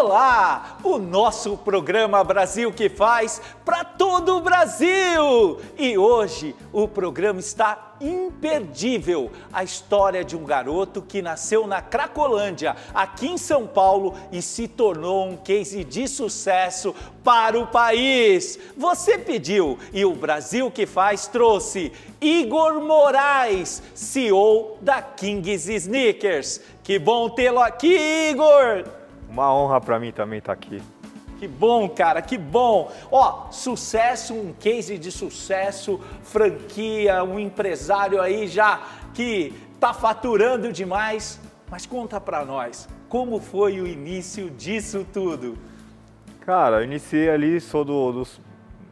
Olá! O nosso programa Brasil que faz para todo o Brasil! E hoje o programa está imperdível. A história de um garoto que nasceu na Cracolândia, aqui em São Paulo, e se tornou um case de sucesso para o país. Você pediu e o Brasil que faz trouxe Igor Moraes, CEO da Kings Sneakers. Que bom tê-lo aqui, Igor! Uma honra para mim também estar tá aqui. Que bom, cara, que bom. Ó, sucesso, um case de sucesso, franquia, um empresário aí já que tá faturando demais. Mas conta para nós, como foi o início disso tudo? Cara, eu iniciei ali, sou do, do,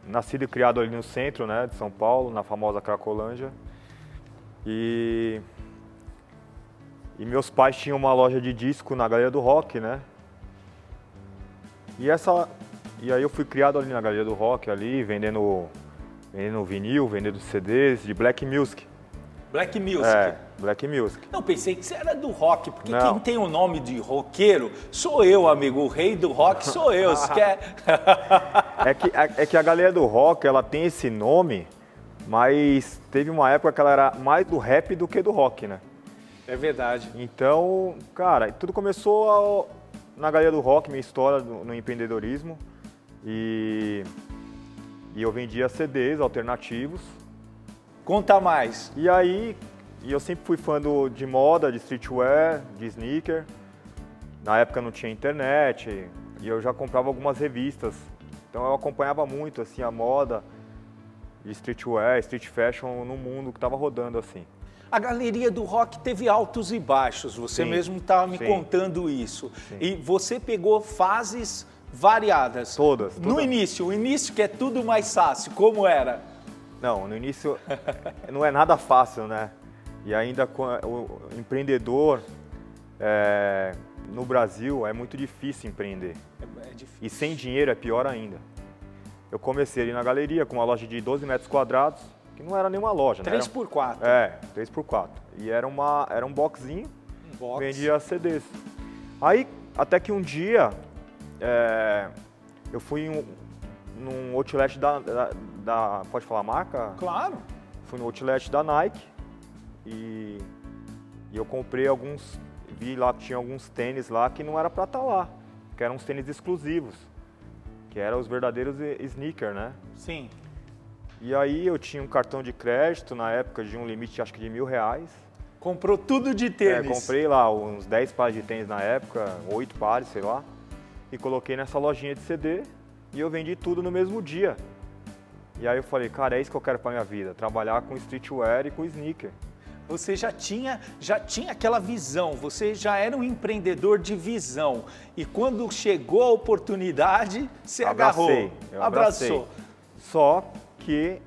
nascido e criado ali no centro, né, de São Paulo, na famosa Cracolândia. E e meus pais tinham uma loja de disco na Galeria do Rock, né? E essa e aí eu fui criado ali na Galeria do Rock ali, vendendo vendendo vinil, vendendo CDs de Black Music. Black Music. É, Black Music. Não, pensei que você era do rock, porque Não. quem tem o nome de roqueiro sou eu, amigo. O rei do rock sou eu. Você quer... é, que, é, é que a Galeria do Rock, ela tem esse nome, mas teve uma época que ela era mais do rap do que do rock, né? É verdade. Então, cara, tudo começou na Galeria do Rock, minha história no empreendedorismo. E, e eu vendia CDs alternativos. Conta mais. E aí, e eu sempre fui fã do, de moda, de streetwear, de sneaker. Na época não tinha internet e eu já comprava algumas revistas. Então eu acompanhava muito assim a moda de streetwear, street fashion no mundo que estava rodando assim. A galeria do rock teve altos e baixos, você sim, mesmo estava me sim. contando isso. Sim. E você pegou fases variadas. Todas, todas. No início, o início que é tudo mais fácil, como era? Não, no início não é nada fácil, né? E ainda o empreendedor é, no Brasil é muito difícil empreender. É, é difícil. E sem dinheiro é pior ainda. Eu comecei ali na galeria com uma loja de 12 metros quadrados, que não era nenhuma loja, 3 né? 3 por 4 É, 3 por 4 E era, uma, era um boxinho, um box. vendia CDs. Aí, até que um dia, é, eu fui um, num outlet da, da, da, Pode falar a marca? Claro. Fui no outlet da Nike e, e eu comprei alguns. Vi lá que tinha alguns tênis lá que não era pra estar tá lá, que eram uns tênis exclusivos, que eram os verdadeiros sneaker, né? Sim. E aí eu tinha um cartão de crédito na época de um limite acho que de mil reais. Comprou tudo de tênis? É, comprei lá uns 10 pares de tênis na época, 8 pares, sei lá. E coloquei nessa lojinha de CD e eu vendi tudo no mesmo dia. E aí eu falei, cara, é isso que eu quero para minha vida, trabalhar com streetwear e com sneaker. Você já tinha, já tinha aquela visão, você já era um empreendedor de visão. E quando chegou a oportunidade, você abracei, agarrou, eu abraçou. Só que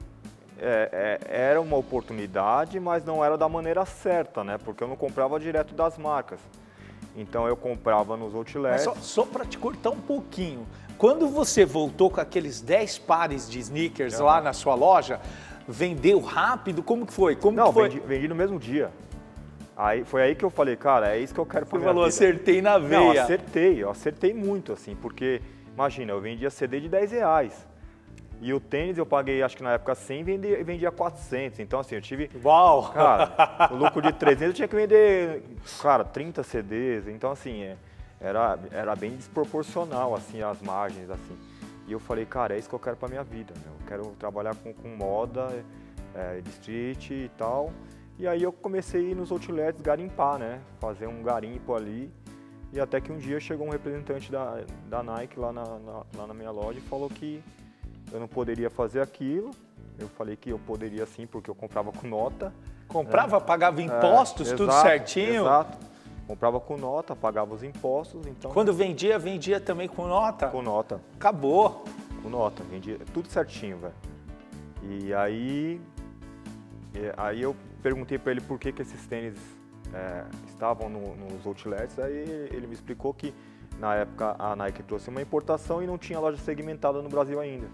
é, é, era uma oportunidade, mas não era da maneira certa, né? Porque eu não comprava direto das marcas. Então eu comprava nos outlets. Mas só, só para te cortar um pouquinho, quando você voltou com aqueles 10 pares de sneakers lá na sua loja, vendeu rápido? Como que foi? Como não, foi? Vendi, vendi, no mesmo dia. Aí, foi aí que eu falei, cara, é isso que eu quero fazer. Você falou, acertei na veia. Não, acertei, eu acertei muito, assim, porque, imagina, eu vendia CD de 10 reais. E o tênis eu paguei, acho que na época 100 e vendia, vendia 400. Então, assim, eu tive. Uau! Cara, o lucro de 300 eu tinha que vender, cara, 30 CDs. Então, assim, é, era, era bem desproporcional, assim, as margens, assim. E eu falei, cara, é isso que eu quero pra minha vida, meu. Eu quero trabalhar com, com moda, é, street e tal. E aí eu comecei a ir nos outlets garimpar, né? Fazer um garimpo ali. E até que um dia chegou um representante da, da Nike lá na, na, lá na minha loja e falou que eu não poderia fazer aquilo. Eu falei que eu poderia sim, porque eu comprava com nota. Comprava, é. pagava impostos, é, tudo exato, certinho? Exato. Comprava com nota, pagava os impostos, então... Quando vendia, vendia também com nota? Com nota. Acabou. Com nota, vendia tudo certinho, velho. E aí, aí eu perguntei para ele por que, que esses tênis é, estavam no, nos outlets, aí ele me explicou que na época a Nike trouxe uma importação e não tinha loja segmentada no Brasil ainda.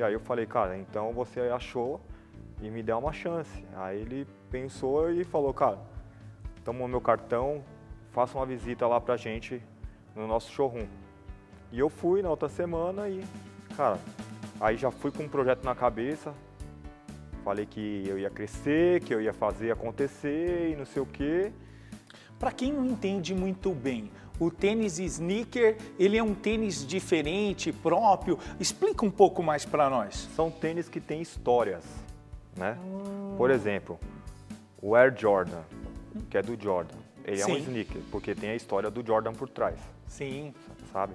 E aí eu falei, cara, então você achou e me deu uma chance. Aí ele pensou e falou, cara, toma o meu cartão, faça uma visita lá pra gente no nosso showroom. E eu fui na outra semana e, cara, aí já fui com um projeto na cabeça. Falei que eu ia crescer, que eu ia fazer acontecer e não sei o quê. Para quem não entende muito bem, o tênis sneaker, ele é um tênis diferente, próprio. Explica um pouco mais para nós. São tênis que têm histórias, né? Por exemplo, o Air Jordan, que é do Jordan. Ele Sim. é um sneaker, porque tem a história do Jordan por trás, Sim. sabe?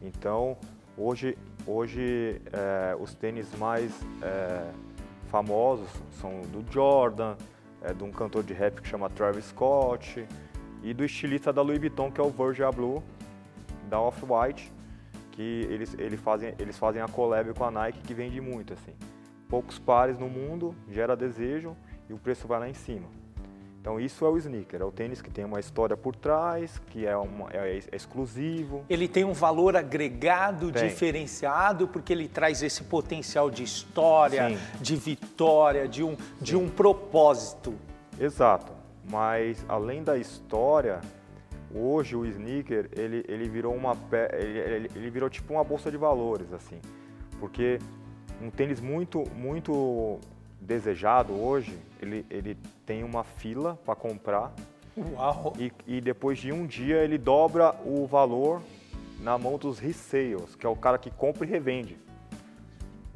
Então, hoje, hoje é, os tênis mais é, famosos são do Jordan, é, de um cantor de rap que chama Travis Scott, e do estilista da Louis Vuitton, que é o Virgil Abloh, da Off-White, que eles, eles, fazem, eles fazem a collab com a Nike, que vende muito, assim. Poucos pares no mundo, gera desejo e o preço vai lá em cima. Então isso é o sneaker, é o tênis que tem uma história por trás, que é, uma, é, é exclusivo. Ele tem um valor agregado Tem. diferenciado porque ele traz esse potencial de história, Sim. de vitória, de um, de um propósito. Exato, mas além da história, hoje o sneaker ele, ele virou uma ele, ele- ele virou tipo uma bolsa de valores assim, porque um tênis muito muito desejado hoje ele, ele tem uma fila para comprar. Uau! e, e depois de um dia ele dobra o valor na mão dos resales, que é o cara que compra e revende,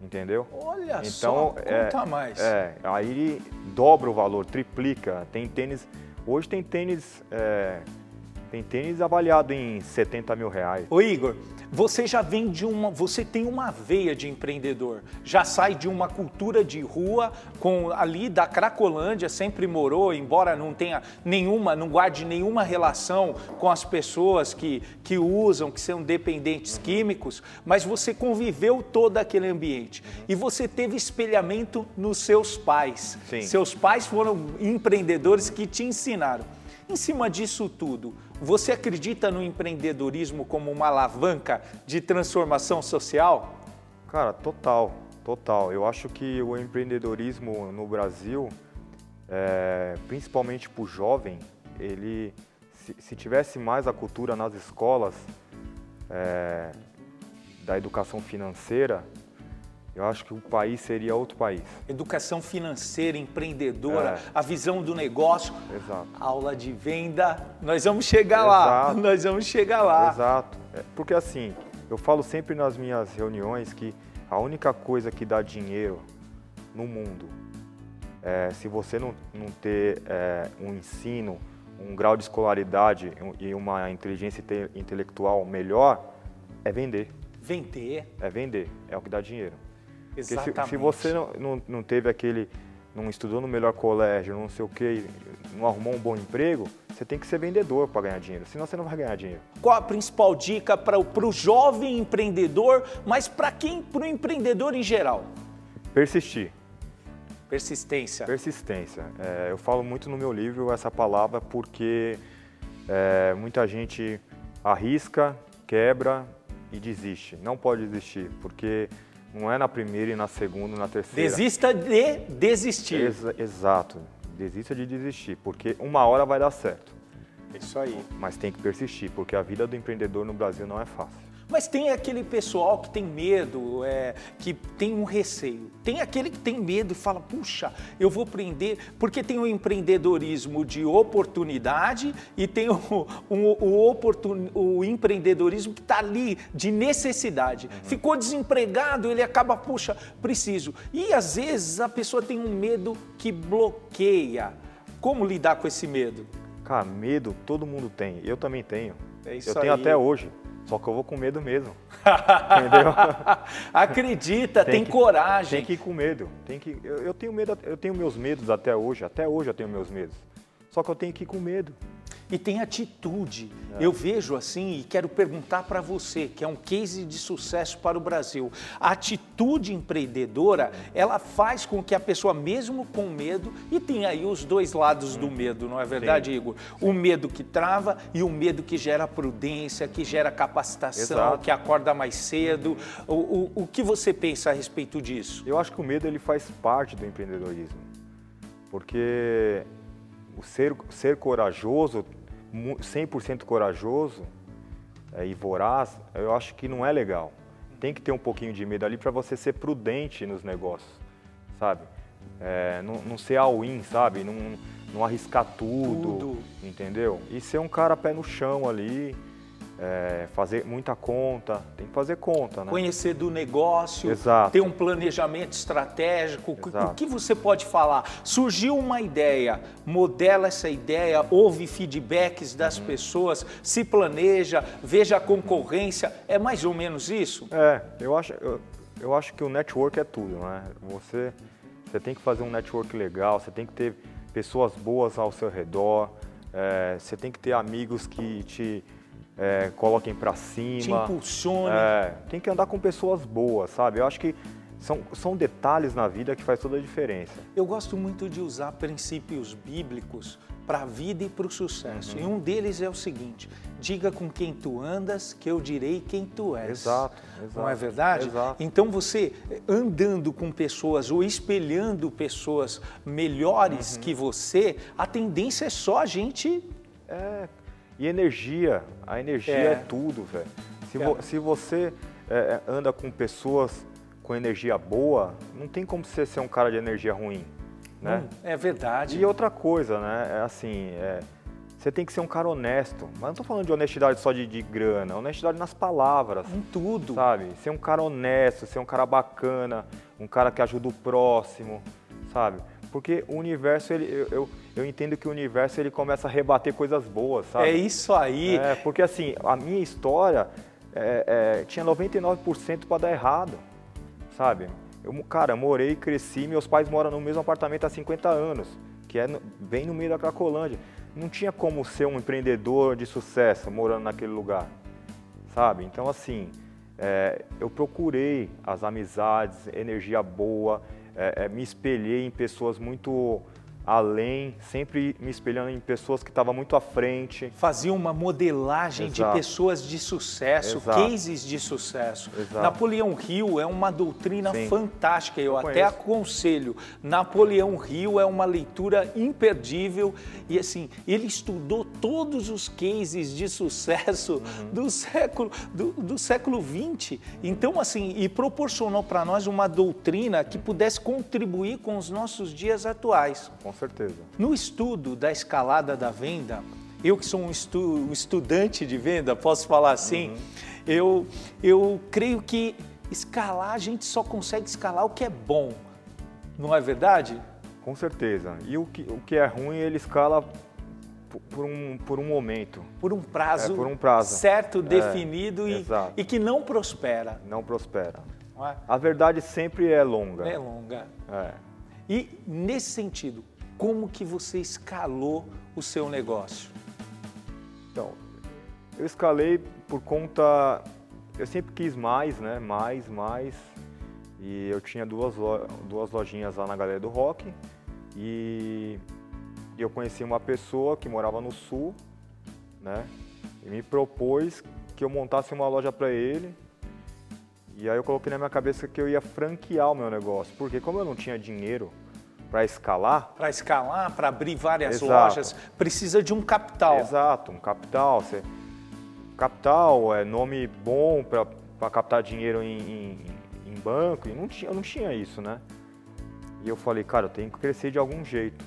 entendeu? Olha Então, só, é, conta mais. É, aí dobra o valor, triplica. Tem tênis. Hoje tem tênis. é, tem tênis avaliado em 70 mil reais. Ô Igor, você já vem de uma, você tem uma veia de empreendedor, já sai de uma cultura de rua, com ali da Cracolândia, sempre morou, embora não tenha nenhuma, não guarde nenhuma relação com as pessoas que, que usam, que são dependentes químicos, mas você conviveu todo aquele ambiente e você teve espelhamento nos seus pais. Sim. Seus pais foram empreendedores que te ensinaram. Em cima disso tudo, você acredita no empreendedorismo como uma alavanca de transformação social? Cara, total, total. Eu acho que o empreendedorismo no Brasil, é, principalmente para o jovem, ele, se, se tivesse mais a cultura nas escolas é, da educação financeira, eu acho que o país seria outro país. Educação financeira, empreendedora, É. a visão do negócio, Exato. aula de venda. Nós vamos chegar lá. Exato. Nós vamos chegar lá. Exato. É, porque assim, eu falo sempre nas minhas reuniões que a única coisa que dá dinheiro no mundo, é, se você não, não ter é, um ensino, um grau de escolaridade e uma inteligência inte- intelectual melhor, é vender. Vender. É vender, é o que dá dinheiro. Porque se, Exatamente. se você não, não, não teve aquele, não estudou no melhor colégio, não sei o quê, não arrumou um bom emprego, você tem que ser vendedor para ganhar dinheiro, senão você não vai ganhar dinheiro. Qual a principal dica para o jovem empreendedor, mas para quem? Para o empreendedor em geral? Persistir. Persistência. Persistência. É, eu falo muito no meu livro essa palavra porque é, muita gente arrisca, quebra e desiste. Não pode desistir, porque não é na primeira e na segunda na terceira. Desista de desistir. Exa- exato. Desista de desistir, porque uma hora vai dar certo. Isso aí. Mas tem que persistir, porque a vida do empreendedor no Brasil não é fácil. Mas tem aquele pessoal que tem medo, é, que tem um receio. Tem aquele que tem medo e fala, puxa, eu vou empreender. Porque tem o empreendedorismo de oportunidade e tem o, o, o, oportun- o empreendedorismo que está ali de necessidade. Ficou desempregado, ele acaba, puxa, preciso. E às vezes a pessoa tem um medo que bloqueia. Como lidar com esse medo? Cara, medo todo mundo tem. Eu também tenho. É isso eu tenho aí. até hoje. Só que eu vou com medo mesmo. Entendeu? Acredita, tem, que- coragem. Tem que ir com medo. Tem que, eu, eu tenho medo, eu tenho meus medos até hoje. Até hoje eu tenho meus medos. Só que eu tenho que ir com medo. E tem atitude. É. Eu vejo assim e quero perguntar para você, que é um case de sucesso para o Brasil. A atitude empreendedora, ela faz com que a pessoa, mesmo com medo, e tem aí os dois lados do medo, não é verdade, Sim. Igor? O medo que trava e o medo que gera prudência, que gera capacitação, Exato. que acorda mais cedo. O, o, o que você pensa a respeito disso? Eu acho que o medo ele faz parte do empreendedorismo. Porque o ser, ser corajoso, mu- 100% corajoso, é, e voraz, eu acho que não é legal. Tem que ter um pouquinho de medo ali para você ser prudente nos negócios, sabe? É, não, não ser all-in, sabe? Não, não arriscar tudo, tudo, entendeu? E ser um cara pé no chão ali, é, fazer muita conta, tem que fazer conta, né? Conhecer do negócio, Exato. ter um planejamento estratégico. Exato. O que você pode falar? Surgiu uma ideia, modela essa ideia, ouve feedbacks das uhum. pessoas, se planeja, veja a concorrência. É mais ou menos isso? É, eu acho, eu, eu acho que o network é tudo, né? Você, você tem que fazer um network legal, você tem que ter pessoas boas ao seu redor, é, você tem que ter amigos que te é, coloquem para cima. Te impulsione. É, tem que andar com pessoas boas, sabe? Eu acho que são, são detalhes na vida que faz toda a diferença. Eu gosto muito de usar princípios bíblicos para a vida e para o sucesso. Uhum. E um deles é o seguinte: diga com quem tu andas, que eu direi quem tu és. Exato, exato. Não é verdade? Exato. Então você andando com pessoas ou espelhando pessoas melhores uhum. que você, a tendência é só a gente. É, e energia, a energia é, é tudo, velho. Se, é. vo, se você é, é, anda com pessoas com energia boa, não tem como você ser um cara de energia ruim, né? Hum, é verdade. E outra coisa, né? É assim, é, você tem que ser um cara honesto. Mas não estou falando de honestidade só de, de, grana, honestidade nas palavras. Em tudo. Sabe? Ser um cara honesto, ser um cara bacana, um cara que ajuda o próximo, sabe? Porque o universo, ele, eu, eu, eu, entendo que o universo ele começa a rebater coisas boas, sabe? É isso aí. É, porque assim, a minha história é, é, tinha 99% para dar errado, sabe? Eu, cara, morei, cresci, meus pais moram no mesmo apartamento há 50 anos, que é no, bem no meio da Cracolândia. Não tinha como ser um empreendedor de sucesso morando naquele lugar, sabe? Então, assim, é, eu procurei as amizades, energia boa, é, é, me espelhei em pessoas muito além, sempre me espelhando em pessoas que estavam muito à frente. Fazia uma modelagem Exato. de pessoas de sucesso, Exato. cases de sucesso. Exato. Napoleão Hill é uma doutrina Sim. fantástica, eu, eu até conheço. aconselho. Napoleão Hill é uma leitura imperdível e assim, ele estudou todos os cases de sucesso uhum. do século do, do século 20. Então assim, e proporcionou para nós uma doutrina que pudesse contribuir com os nossos dias atuais. Com com certeza. No estudo da escalada da venda, eu que sou um, estu, um estudante de venda, posso falar assim, uhum. eu, eu creio que escalar, a gente só consegue escalar o que é bom, não é verdade? Com certeza. E o que, o que é ruim, ele escala por um, por um momento. Por um prazo, é, por um prazo. certo, é, definido e, e, que não prospera. Não prospera. Não é? A verdade sempre é longa. É longa. É. E nesse sentido, como que você escalou o seu negócio? Então, eu escalei por conta, eu sempre quis mais, né? Mais, mais. E eu tinha duas, duas lojinhas lá na Galeria do Rock e eu conheci uma pessoa que morava no sul, né? E me propôs que eu montasse uma loja para ele. E aí eu coloquei na minha cabeça que eu ia franquear o meu negócio, porque como eu não tinha dinheiro para escalar. Para escalar, para abrir várias Exato. lojas, precisa de um capital. Exato, um capital. Você... Capital é nome bom para captar dinheiro em, em, em, banco, e não tinha, eu não tinha isso, né? E eu falei, cara, eu tenho que crescer de algum jeito.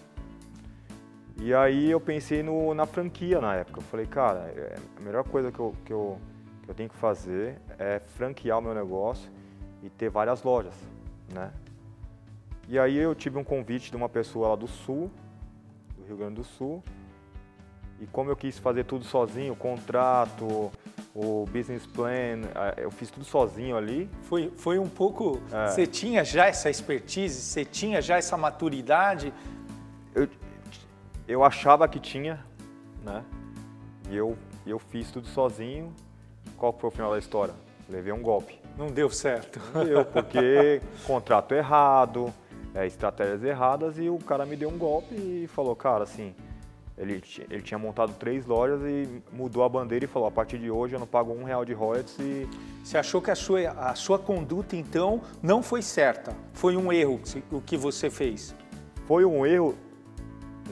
E aí eu pensei no, na franquia na época. Eu falei, cara, é, a melhor coisa que eu, que, eu, que eu tenho que fazer é franquear o meu negócio e ter várias lojas, né? E aí eu tive um convite de uma pessoa lá do Sul, do Rio Grande do Sul. E como eu quis fazer tudo sozinho, o contrato, o business plan, eu fiz tudo sozinho ali. Foi, foi um pouco. É. Você tinha já essa expertise, você tinha já essa maturidade? Eu, eu achava que tinha, né? E eu, eu fiz tudo sozinho. Qual foi o final da história? Levei um golpe. Não deu certo. Não deu, porque contrato errado, é, estratégias erradas e o cara me deu um golpe e falou, cara, assim, ele, ele tinha montado três lojas e mudou a bandeira e falou, a partir de hoje eu não pago um real de royalties e... Você achou que a sua, a sua conduta, então, não foi certa? Foi um erro o que você fez? Foi um erro,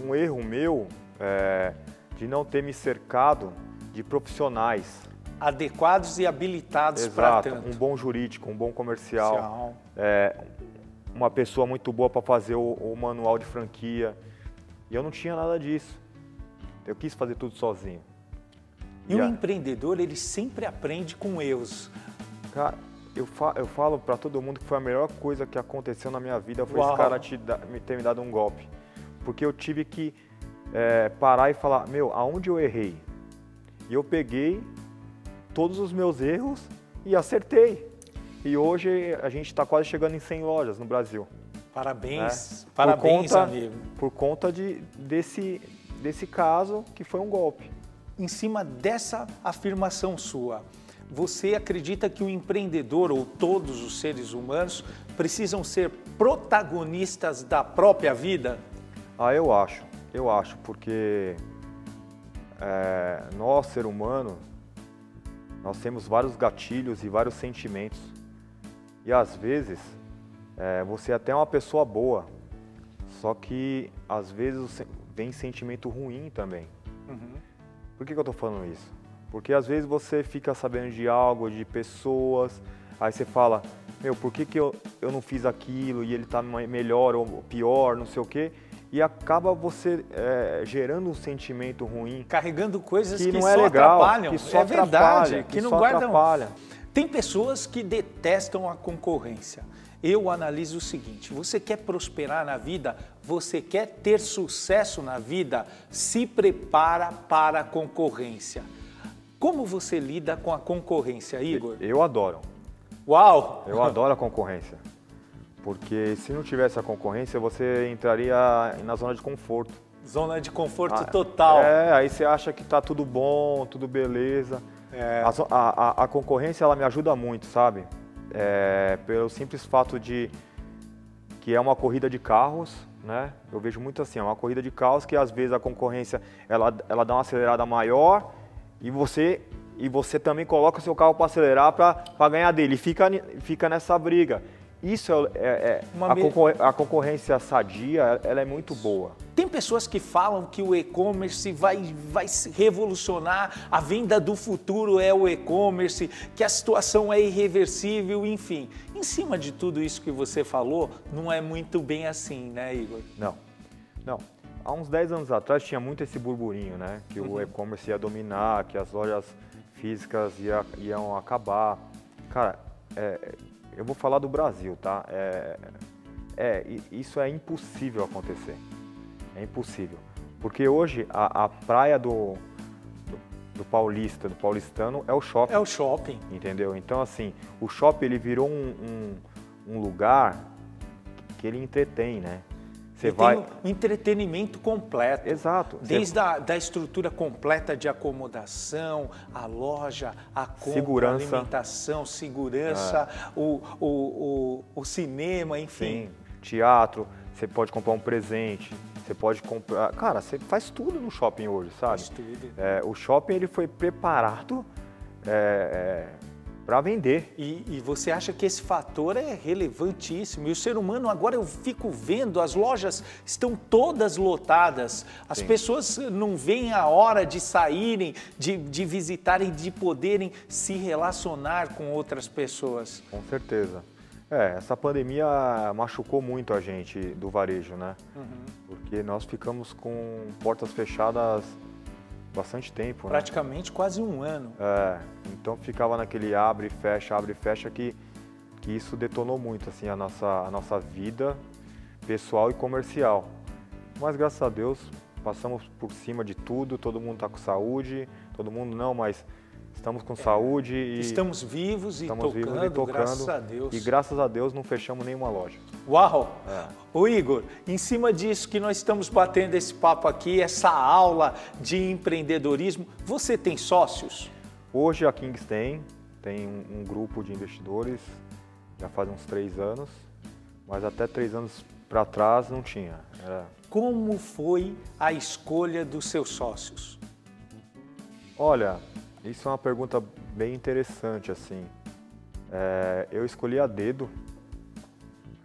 um erro meu é, de não ter me cercado de profissionais. adequados e habilitados para tanto. Um bom jurídico, um bom comercial, é, uma pessoa muito boa para fazer o, o manual de franquia. E eu não tinha nada disso. Eu quis fazer tudo sozinho. E, um a... empreendedor, ele sempre aprende com erros. Cara, eu, fa eu falo para todo mundo que foi a melhor coisa que aconteceu na minha vida foi Uau. esse cara te me ter me dado um golpe. Porque eu tive que é, parar e falar, meu, aonde eu errei? E eu peguei todos os meus erros e acertei. E hoje a gente está quase chegando em 100 lojas no Brasil. Parabéns, né? parabéns, por conta, amigo. Por conta de, desse, desse caso que foi um golpe. Em cima dessa afirmação sua, você acredita que o empreendedor ou todos os seres humanos precisam ser protagonistas da própria vida? Ah, eu acho, eu acho, porque é, nós, ser humano, nós temos vários gatilhos e vários sentimentos. E às vezes é, você é até uma pessoa boa, só que às vezes vem sentimento ruim também. Uhum. Por que, que eu estou falando isso? Porque às vezes você fica sabendo de algo, de pessoas, aí você fala, meu, por que, que eu, eu não fiz aquilo e ele está melhor ou pior, não sei o quê e acaba você é, gerando um sentimento ruim. Carregando coisas que, que não é legal, atrapalham. Que só é verdade, que, que não guardam. Atrapalha. Tem pessoas que detestam a concorrência. Eu analiso o seguinte: você quer prosperar na vida, você quer ter sucesso na vida, se prepara para a concorrência. Como você lida com a concorrência, Igor? Eu adoro. Uau! Eu adoro a concorrência. Porque se não tivesse a concorrência, você entraria na zona de conforto. Zona de conforto ah, total. É, aí você acha que está tudo bom, tudo beleza. É. A, a, a, concorrência ela me ajuda muito, sabe? É, pelo simples fato de que é uma corrida de carros, né? Eu vejo muito assim, é uma corrida de carros que às vezes a concorrência ela, ela dá uma acelerada maior e você e você também coloca o seu carro para acelerar para ganhar dele. Fica, fica nessa briga. Isso é, é, é a, concor a, concorrência sadia, ela é muito boa. Tem pessoas que falam que o e-commerce vai, vai revolucionar, a venda do futuro é o e-commerce, que a situação é irreversível, enfim. Em cima de tudo isso que você falou, não é muito bem assim, né, Igor? Não, não. Há uns 10 anos atrás tinha muito esse burburinho, né? Que uhum. o e-commerce ia dominar, que as lojas físicas ia, iam acabar. Cara, é, eu vou falar do Brasil, tá? É, é, isso é impossível acontecer. É impossível. Porque hoje a, a praia do, do, do, paulista, do paulistano, é o shopping. É o shopping. Entendeu? Então, assim, o shopping ele virou um, um, um lugar que ele entretém, né? Você vai... tem um entretenimento completo. Exato. Desde a da estrutura completa de acomodação, a loja, a compra, segurança. alimentação, segurança, é. o, o, o, o, cinema, enfim. Sim. Teatro, você pode comprar um presente, você pode comprar... Cara, você faz tudo no shopping hoje, sabe? Faz tudo. É, o shopping ele foi preparado... É, é para vender. E, e, você acha que esse fator é relevantíssimo. E o ser humano, agora eu fico vendo, as lojas estão todas lotadas, as Sim. pessoas não veem a hora de saírem, de, de visitarem, de poderem se relacionar com outras pessoas. Com certeza. É, essa pandemia machucou muito a gente do varejo, né? Uhum. Porque nós ficamos com portas fechadas bastante tempo. Né? Praticamente né? quase um ano. É, então ficava naquele abre e fecha, abre e fecha que, que isso detonou muito assim a nossa, a nossa vida pessoal e comercial. Mas graças a Deus passamos por cima de tudo, todo mundo está com saúde, todo mundo não, mas estamos com saúde e estamos vivos e, estamos tocando, vivos e tocando, graças a Deus. E graças a Deus não fechamos nenhuma loja. Uau! É. O Igor, em cima disso que nós estamos batendo esse papo aqui, essa aula de empreendedorismo, você tem sócios? Hoje a Kings tem, tem um, um grupo de investidores, já faz uns três anos, mas até três anos para trás não tinha. Era... Como foi a escolha dos seus sócios? Olha, isso é uma pergunta bem interessante, assim. É, eu escolhi a dedo,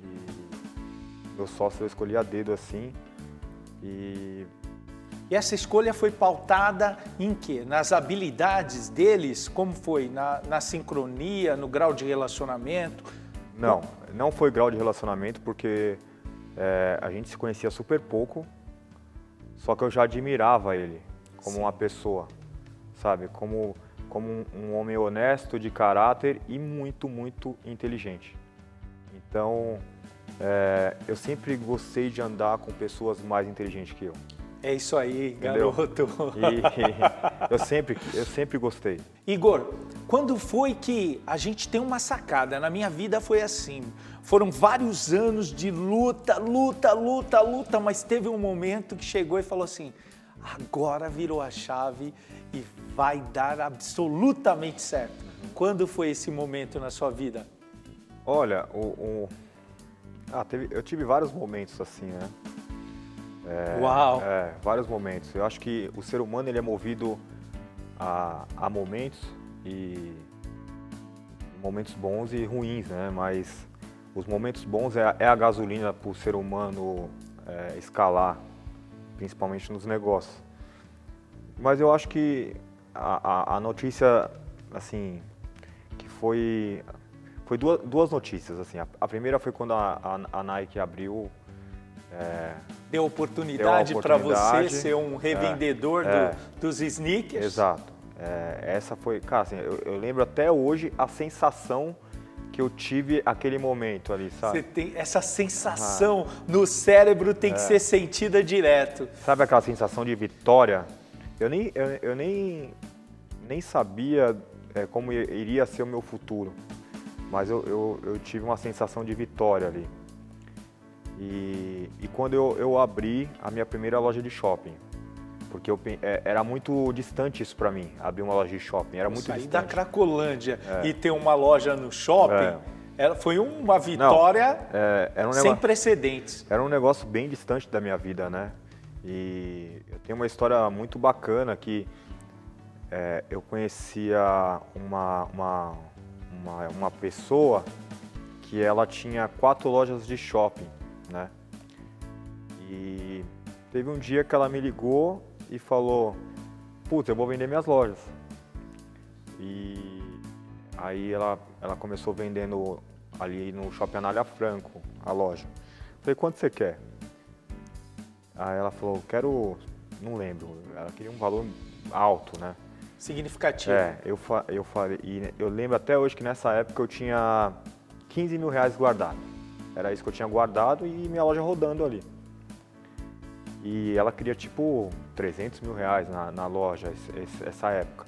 e meu sócio eu escolhi a dedo, assim, e E essa escolha foi pautada em quê? Nas habilidades deles? Como foi? Na, na sincronia, no grau de relacionamento? Não, não foi grau de relacionamento porque é, a gente se conhecia super pouco, só que eu já admirava ele como Sim. uma pessoa, sabe? Como, como um, um homem honesto, de caráter e muito, muito inteligente. Então, é, eu sempre gostei de andar com pessoas mais inteligentes que eu. É isso aí, garoto. E, eu, sempre, eu sempre gostei. Igor, quando foi que a gente tem uma sacada? Na minha vida foi assim. Foram vários anos de luta, luta, luta, luta, mas teve um momento que chegou e falou assim: agora virou a chave e vai dar absolutamente certo. Quando foi esse momento na sua vida? Olha, o, o... Ah, teve... eu tive vários momentos assim, né? É, Uau! É, vários momentos. Eu acho que o ser humano ele é movido a, a momentos e momentos bons e ruins, né? Mas os momentos bons é, é a gasolina para o ser humano é, escalar, principalmente nos negócios. Mas eu acho que a, a, a notícia, assim, que foi foi duas, duas notícias assim. A, a, primeira foi quando a, a Nike abriu é, deu oportunidade, para você ser um revendedor é, do, dos sneakers. Exato. É, essa foi, cara, assim, eu, eu, lembro até hoje a sensação que eu tive aquele momento ali, sabe? Você tem essa sensação no cérebro tem que é. ser sentida direto. Sabe aquela sensação de vitória? Eu nem, eu, eu nem, nem sabia é, como iria ser o meu futuro, mas eu, eu, eu tive uma sensação de vitória ali. E, e quando eu, eu abri a minha primeira loja de shopping, porque eu, é, era muito distante isso para mim, abrir uma loja de shopping, era muito Sair distante. da Cracolândia é. e ter uma loja no shopping, é. foi uma vitória Não, é, um sem negócio, precedentes. Era um negócio bem distante da minha vida, né? E eu tenho uma história muito bacana que é, eu conhecia uma, uma, uma, uma pessoa que ela tinha quatro lojas de shopping né? E teve um dia que ela me ligou e falou, putz, eu vou vender minhas lojas. E aí ela, ela começou vendendo ali no Shopping Anália Franco, a loja. Falei, quanto você quer? Aí ela falou, quero, não lembro, ela queria um valor alto, né? Significativo. É, eu, eu falei, e eu lembro até hoje que nessa época eu tinha 15 mil reais guardado. Era isso que eu tinha guardado e minha loja rodando ali. E ela queria tipo 300 mil reais na, na loja essa época.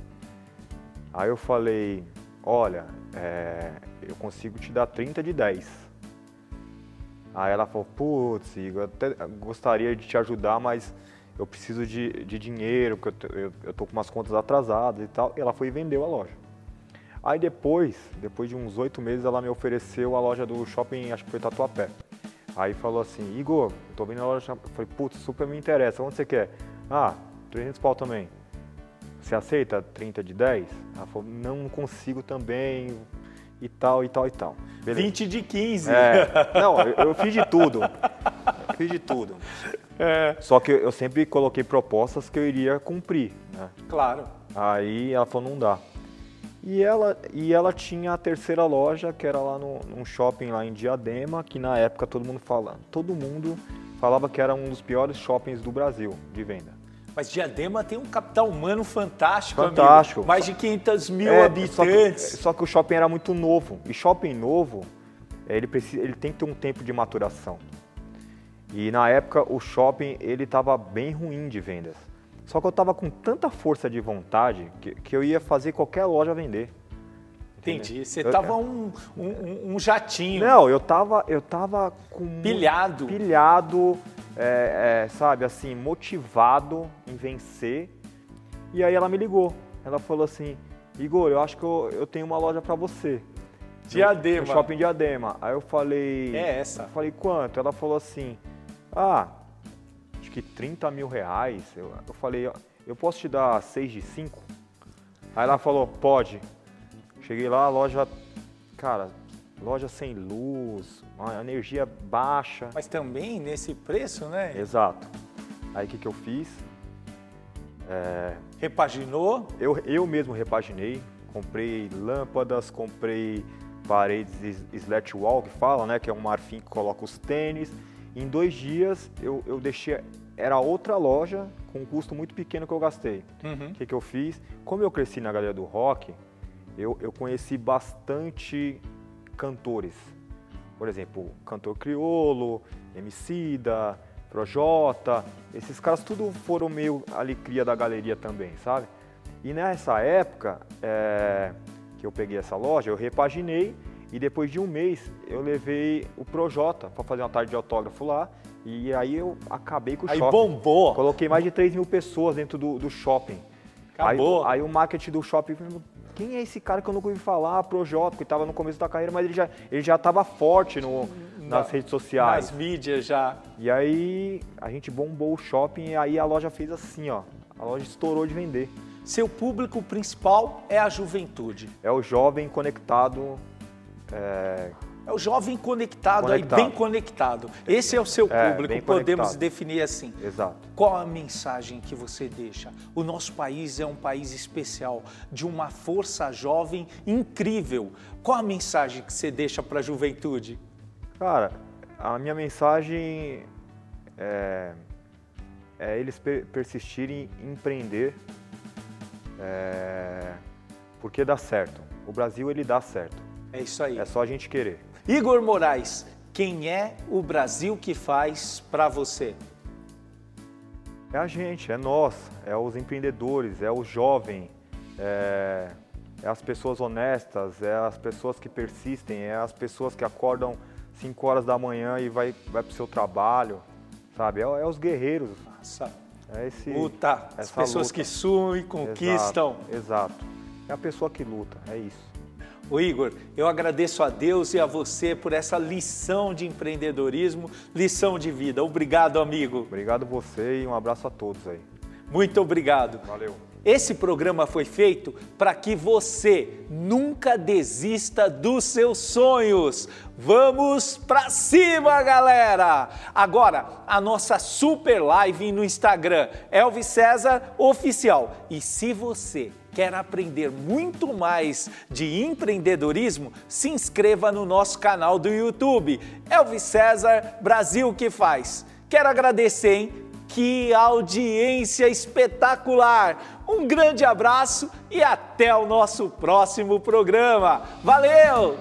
Aí eu falei, olha, é, eu consigo te dar 30 de 10. Aí ela falou, putz, eu até gostaria de te ajudar, mas eu preciso de, de dinheiro, porque eu, eu, eu tô com umas contas atrasadas e tal. E ela foi e vendeu a loja. Aí depois, depois de uns oito meses, ela me ofereceu a loja do shopping, acho que foi Tatuapé. Aí falou assim, Igor, eu tô vindo na loja, eu falei, putz, super me interessa, onde você quer? Ah, 300 pau também. Você aceita 30 de 10? Ela falou, não consigo também, e tal, e tal, e tal. Beleza. 20 de 15. É, não, eu, eu fiz de tudo. fiz de tudo. É. Só que eu sempre coloquei propostas que eu iria cumprir, né? Claro. Aí ela falou, não dá. E ela, e ela tinha a terceira loja, que era lá no, num shopping lá em Diadema, que na época todo mundo fala, todo mundo falava que era um dos piores shoppings do Brasil de venda. Mas Diadema tem um capital humano fantástico, Fantástico. Amigo. Mais de 500 mil é, habitantes. Só que, só que, o shopping era muito novo. E shopping novo, ele, precisa, ele tem que ter um tempo de maturação. E na época o shopping ele estava bem ruim de vendas. Só que eu estava com tanta força de vontade que, que eu ia fazer qualquer loja vender. Entendi. Você estava um, um, um, jatinho. Não, eu estava eu tava com... Pilhado. Pilhado, é, é, sabe, assim, motivado em vencer. E aí ela me ligou. Ela falou assim, Igor, eu acho que eu, eu tenho uma loja para você. Diadema. No shopping Diadema. Aí eu falei... É essa. Eu falei, quanto? Ela falou assim, ah, acho que 30 mil reais. Eu, eu falei, eu posso te dar 6 de 5? Aí ela falou, pode. Cheguei lá, a loja, cara, loja sem luz, uma energia baixa. Mas também nesse preço, né? Exato. Aí o que, que eu fiz? É, Repaginou? Eu, eu mesmo repaginei, comprei lâmpadas, comprei paredes slat wall, que fala, né? Que é um marfim que coloca os tênis. Em dois dias eu, eu deixei, era outra loja com um custo muito pequeno que eu gastei. O uhum. que, que eu fiz? Como eu cresci na galeria do rock, eu, eu conheci bastante cantores. Por exemplo, cantor criolo, Emicida, Projota, esses caras tudo foram meio ali cria da galeria também, sabe? E nessa época é, que eu peguei essa loja, eu repaginei e depois de um mês eu levei o Projota para fazer uma tarde de autógrafo lá e aí eu acabei com o aí shopping. Aí bombou! Coloquei mais de 3 mil pessoas dentro do, do shopping. Acabou! Aí, aí o marketing do shopping quem é esse cara que eu nunca ouvi falar, Projota, que estava no começo da carreira, mas ele já ele já estava forte no, nas Na, redes sociais. Nas mídias já. E aí a gente bombou o shopping e aí a loja fez assim, ó. A loja estourou de vender. Seu público principal é a juventude. É o jovem conectado. É, é o jovem conectado, conectado. Aí, bem conectado. Esse é o seu é, público, podemos conectado. definir assim. Exato. Qual a mensagem que você deixa? O nosso país é um país especial, de uma força jovem incrível. Qual a mensagem que você deixa para a juventude? Cara, a minha mensagem é, é eles persistirem em empreender, é, porque dá certo. O Brasil ele dá certo. É isso aí. É só a gente querer. Igor Moraes, quem é o Brasil que faz para você? É a gente, é nós, é os empreendedores, é o jovem, é, é as pessoas honestas, é as pessoas que persistem, é as pessoas que acordam 5 horas da manhã e vai, vai para o seu trabalho, sabe? É, é os guerreiros. Nossa. É esse, luta, as pessoas luta. que sumem, conquistam. Exato, exato. É a pessoa que luta, é isso. O Igor, eu agradeço a Deus e a você por essa lição de empreendedorismo, lição de vida. Obrigado, amigo. Obrigado você e um abraço a todos aí. Muito obrigado. Valeu. Esse programa foi feito para que você nunca desista dos seus sonhos. Vamos para cima, galera! Agora, a nossa super live no Instagram, Elvis César Oficial. E se você quer aprender muito mais de empreendedorismo, se inscreva no nosso canal do YouTube, Elvis César Brasil que faz. Quero agradecer, hein? Que audiência espetacular! Um grande abraço e até o nosso próximo programa. Valeu!